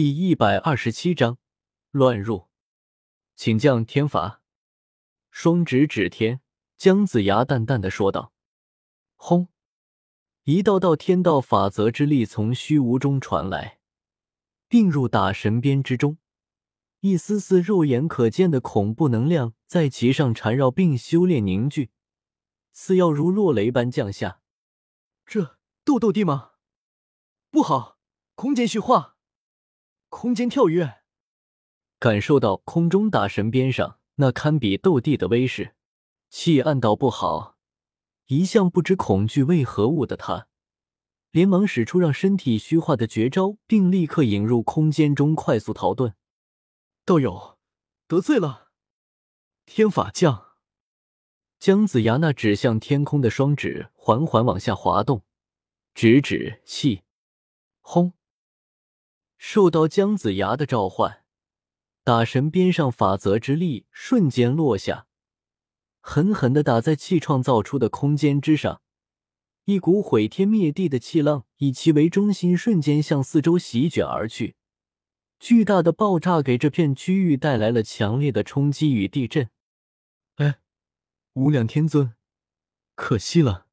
第一百二十七章乱入，请降天罚。双指指天，姜子牙淡淡的说道：“轰！”一道道天道法则之力从虚无中传来，并入打神鞭之中。一丝丝肉眼可见的恐怖能量在其上缠绕并修炼凝聚，似要如落雷般降下。这斗斗帝吗？不好，空间虚化。空间跳跃，感受到空中大神边上那堪比斗帝的威势，气暗道不好。一向不知恐惧为何物的他，连忙使出让身体虚化的绝招，并立刻引入空间中快速逃遁。道友得罪了，天法将。姜子牙那指向天空的双指缓缓往下滑动，指指气，轰。受到姜子牙的召唤，打神边上法则之力瞬间落下，狠狠的打在气创造出的空间之上。一股毁天灭地的气浪以其为中心，瞬间向四周席卷而去。巨大的爆炸给这片区域带来了强烈的冲击与地震。哎，无量天尊，可惜了！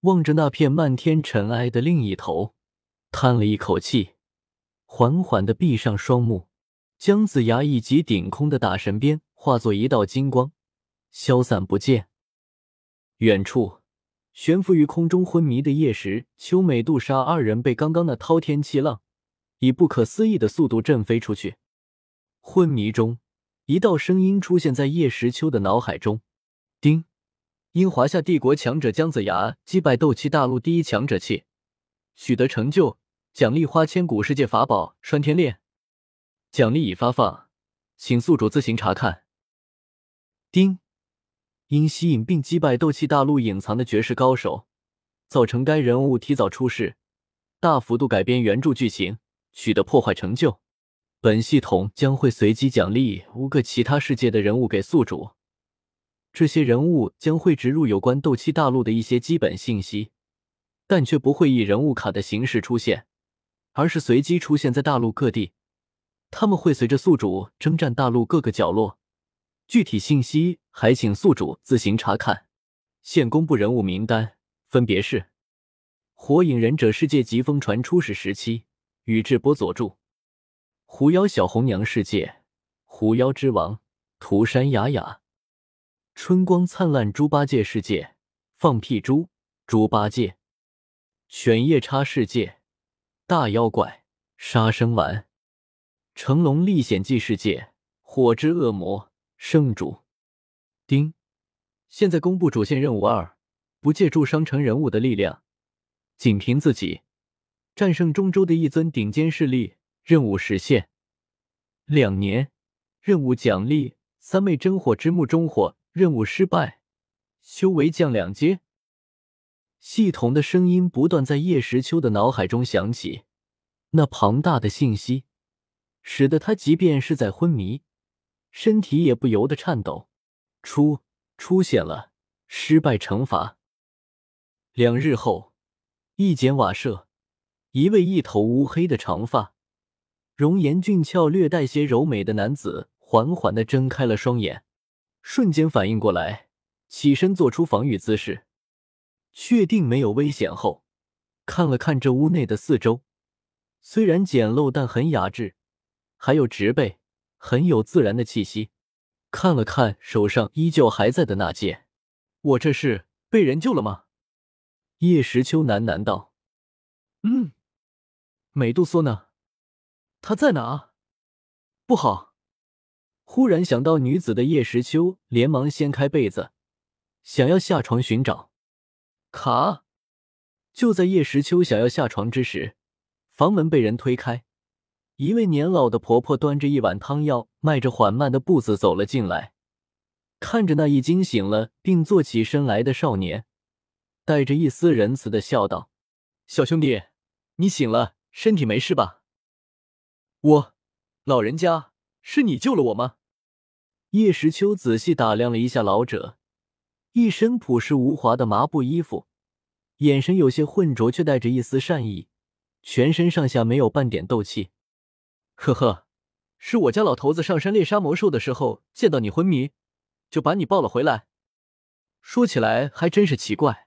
望着那片漫天尘埃的另一头，叹了一口气。缓缓的闭上双目，姜子牙一击顶空的大神鞭化作一道金光，消散不见。远处悬浮于空中昏迷的叶时秋、美杜莎二人被刚刚那滔天气浪以不可思议的速度震飞出去。昏迷中，一道声音出现在叶时秋的脑海中：“丁，因华夏帝国强者姜子牙击败斗气大陆第一强者气，取得成就。”奖励花千骨世界法宝拴天链，奖励已发放，请宿主自行查看。丁，因吸引并击败斗气大陆隐藏的绝世高手，造成该人物提早出世，大幅度改编原著剧情，取得破坏成就。本系统将会随机奖励五个其他世界的人物给宿主，这些人物将会植入有关斗气大陆的一些基本信息，但却不会以人物卡的形式出现。而是随机出现在大陆各地，他们会随着宿主征战大陆各个角落。具体信息还请宿主自行查看。现公布人物名单，分别是：火影忍者世界疾风传初始时期，宇智波佐助；狐妖小红娘世界，狐妖之王涂山雅雅；春光灿烂猪八戒世界，放屁猪猪八戒；犬夜叉世界。大妖怪杀生丸，《成龙历险记》世界火之恶魔圣主丁，现在公布主线任务二：不借助商城人物的力量，仅凭自己战胜中州的一尊顶尖势力。任务实现两年，任务奖励三昧真火之木中火。任务失败，修为降两阶。系统的声音不断在叶时秋的脑海中响起，那庞大的信息使得他即便是在昏迷，身体也不由得颤抖。出出现了失败惩罚。两日后，一间瓦舍，一位一头乌黑的长发、容颜俊俏、略带些柔美的男子缓缓的睁开了双眼，瞬间反应过来，起身做出防御姿势。确定没有危险后，看了看这屋内的四周，虽然简陋，但很雅致，还有植被，很有自然的气息。看了看手上依旧还在的那剑，我这是被人救了吗？叶时秋喃喃道：“嗯。”美杜莎呢？她在哪？不好！忽然想到女子的叶时秋，连忙掀开被子，想要下床寻找。卡！就在叶时秋想要下床之时，房门被人推开，一位年老的婆婆端着一碗汤药，迈着缓慢的步子走了进来。看着那已经醒了并坐起身来的少年，带着一丝仁慈的笑道：“小兄弟，你醒了，身体没事吧？”“我，老人家，是你救了我吗？”叶时秋仔细打量了一下老者。一身朴实无华的麻布衣服，眼神有些浑浊，却带着一丝善意，全身上下没有半点斗气。呵呵，是我家老头子上山猎杀魔兽的时候见到你昏迷，就把你抱了回来。说起来还真是奇怪，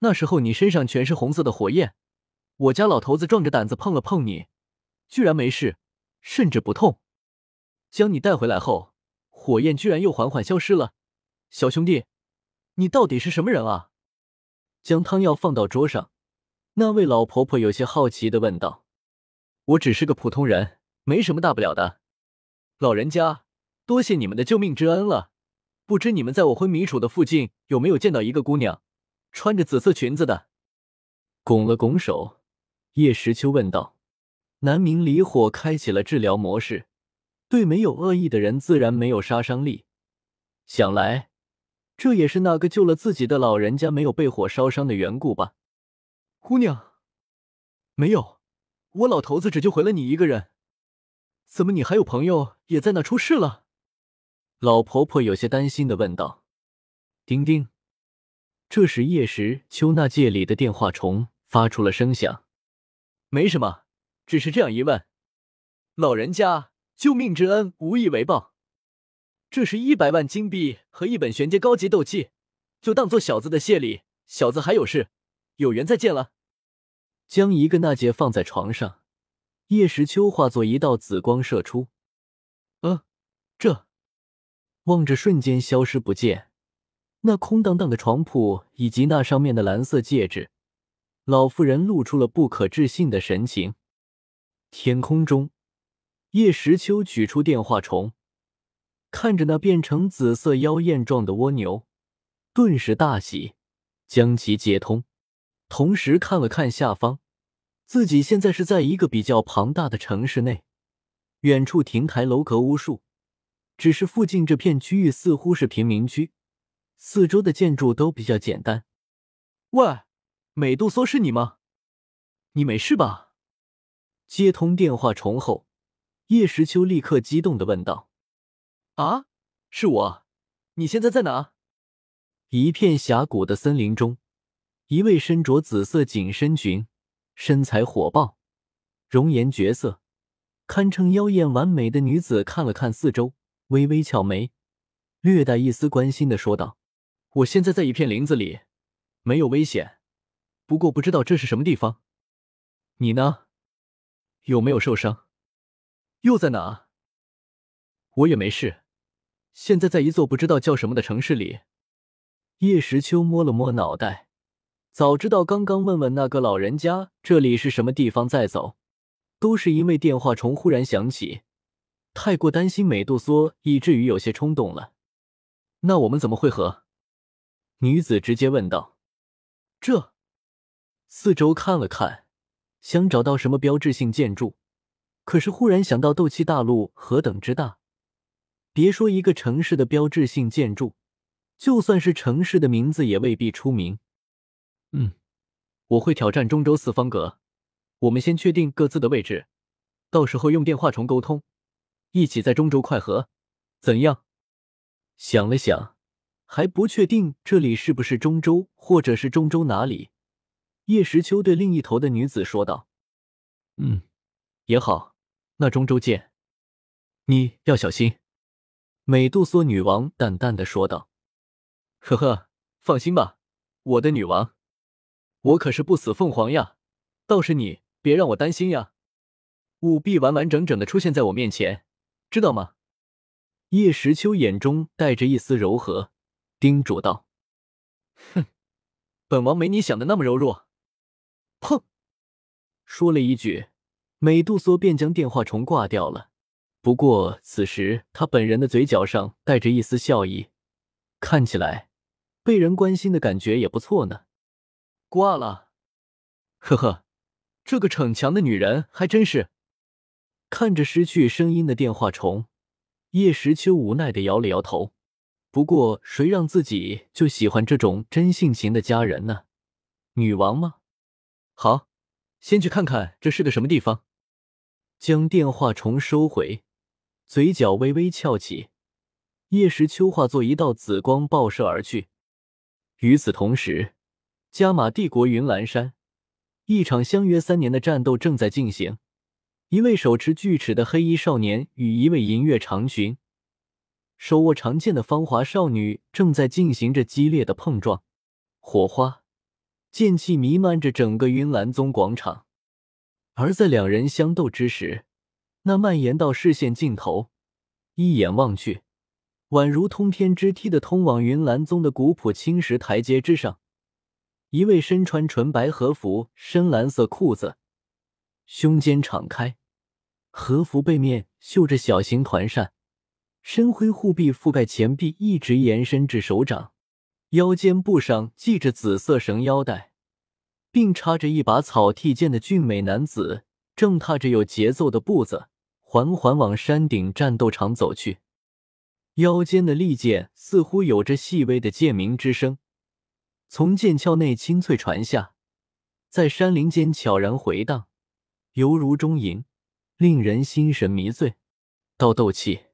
那时候你身上全是红色的火焰，我家老头子壮着胆子碰了碰你，居然没事，甚至不痛。将你带回来后，火焰居然又缓缓消失了。小兄弟，你到底是什么人啊？将汤药放到桌上，那位老婆婆有些好奇的问道：“我只是个普通人，没什么大不了的。老人家，多谢你们的救命之恩了。不知你们在我昏迷处的附近有没有见到一个姑娘，穿着紫色裙子的？”拱了拱手，叶时秋问道：“南明离火开启了治疗模式，对没有恶意的人自然没有杀伤力。想来。”这也是那个救了自己的老人家没有被火烧伤的缘故吧？姑娘，没有，我老头子只救回了你一个人。怎么你还有朋友也在那出事了？老婆婆有些担心的问道。叮叮，这时叶时秋那界里的电话虫发出了声响。没什么，只是这样一问。老人家，救命之恩无以为报。这是一百万金币和一本玄阶高级斗气，就当做小子的谢礼。小子还有事，有缘再见了。将一个纳戒放在床上，叶时秋化作一道紫光射出。呃，这望着瞬间消失不见，那空荡荡的床铺以及那上面的蓝色戒指，老妇人露出了不可置信的神情。天空中，叶时秋取出电话虫。看着那变成紫色妖艳状的蜗牛，顿时大喜，将其接通。同时看了看下方，自己现在是在一个比较庞大的城市内，远处亭台楼阁无数，只是附近这片区域似乎是贫民区，四周的建筑都比较简单。喂，美杜莎是你吗？你没事吧？接通电话重后，叶时秋立刻激动的问道。啊，是我！你现在在哪？一片峡谷的森林中，一位身着紫色紧身裙、身材火爆、容颜绝色、堪称妖艳完美的女子看了看四周，微微翘眉，略带一丝关心的说道：“我现在在一片林子里，没有危险，不过不知道这是什么地方。你呢？有没有受伤？又在哪？我也没事。”现在在一座不知道叫什么的城市里，叶时秋摸了摸脑袋，早知道刚刚问问那个老人家这里是什么地方再走，都是因为电话虫忽然响起，太过担心美杜莎，以至于有些冲动了。那我们怎么会合？女子直接问道。这四周看了看，想找到什么标志性建筑，可是忽然想到斗气大陆何等之大。别说一个城市的标志性建筑，就算是城市的名字也未必出名。嗯，我会挑战中州四方阁。我们先确定各自的位置，到时候用电话虫沟通，一起在中州快合，怎样？想了想，还不确定这里是不是中州，或者是中州哪里。叶时秋对另一头的女子说道：“嗯，也好，那中州见。你要小心。”美杜莎女王淡淡的说道：“呵呵，放心吧，我的女王，我可是不死凤凰呀。倒是你，别让我担心呀，务必完完整整的出现在我面前，知道吗？”叶时秋眼中带着一丝柔和，叮嘱道：“哼，本王没你想的那么柔弱。”砰，说了一句，美杜莎便将电话虫挂掉了。不过此时他本人的嘴角上带着一丝笑意，看起来被人关心的感觉也不错呢。挂了，呵呵，这个逞强的女人还真是。看着失去声音的电话虫，叶时秋无奈的摇了摇头。不过谁让自己就喜欢这种真性情的家人呢？女王吗？好，先去看看这是个什么地方。将电话虫收回。嘴角微微翘起，叶时秋化作一道紫光爆射而去。与此同时，加玛帝国云岚山，一场相约三年的战斗正在进行。一位手持巨齿的黑衣少年与一位银月长裙、手握长剑的芳华少女正在进行着激烈的碰撞，火花、剑气弥漫着整个云岚宗广场。而在两人相斗之时，那蔓延到视线尽头，一眼望去，宛如通天之梯的通往云岚宗的古朴青石台阶之上，一位身穿纯白和服、深蓝色裤子，胸肩敞开，和服背面绣着小型团扇，深灰护臂覆盖前臂，一直延伸至手掌，腰间布上系着紫色绳腰带。并插着一把草剃剑的俊美男子，正踏着有节奏的步子，缓缓往山顶战斗场走去。腰间的利剑似乎有着细微的剑鸣之声，从剑鞘内清脆传下，在山林间悄然回荡，犹如钟吟，令人心神迷醉。到斗气，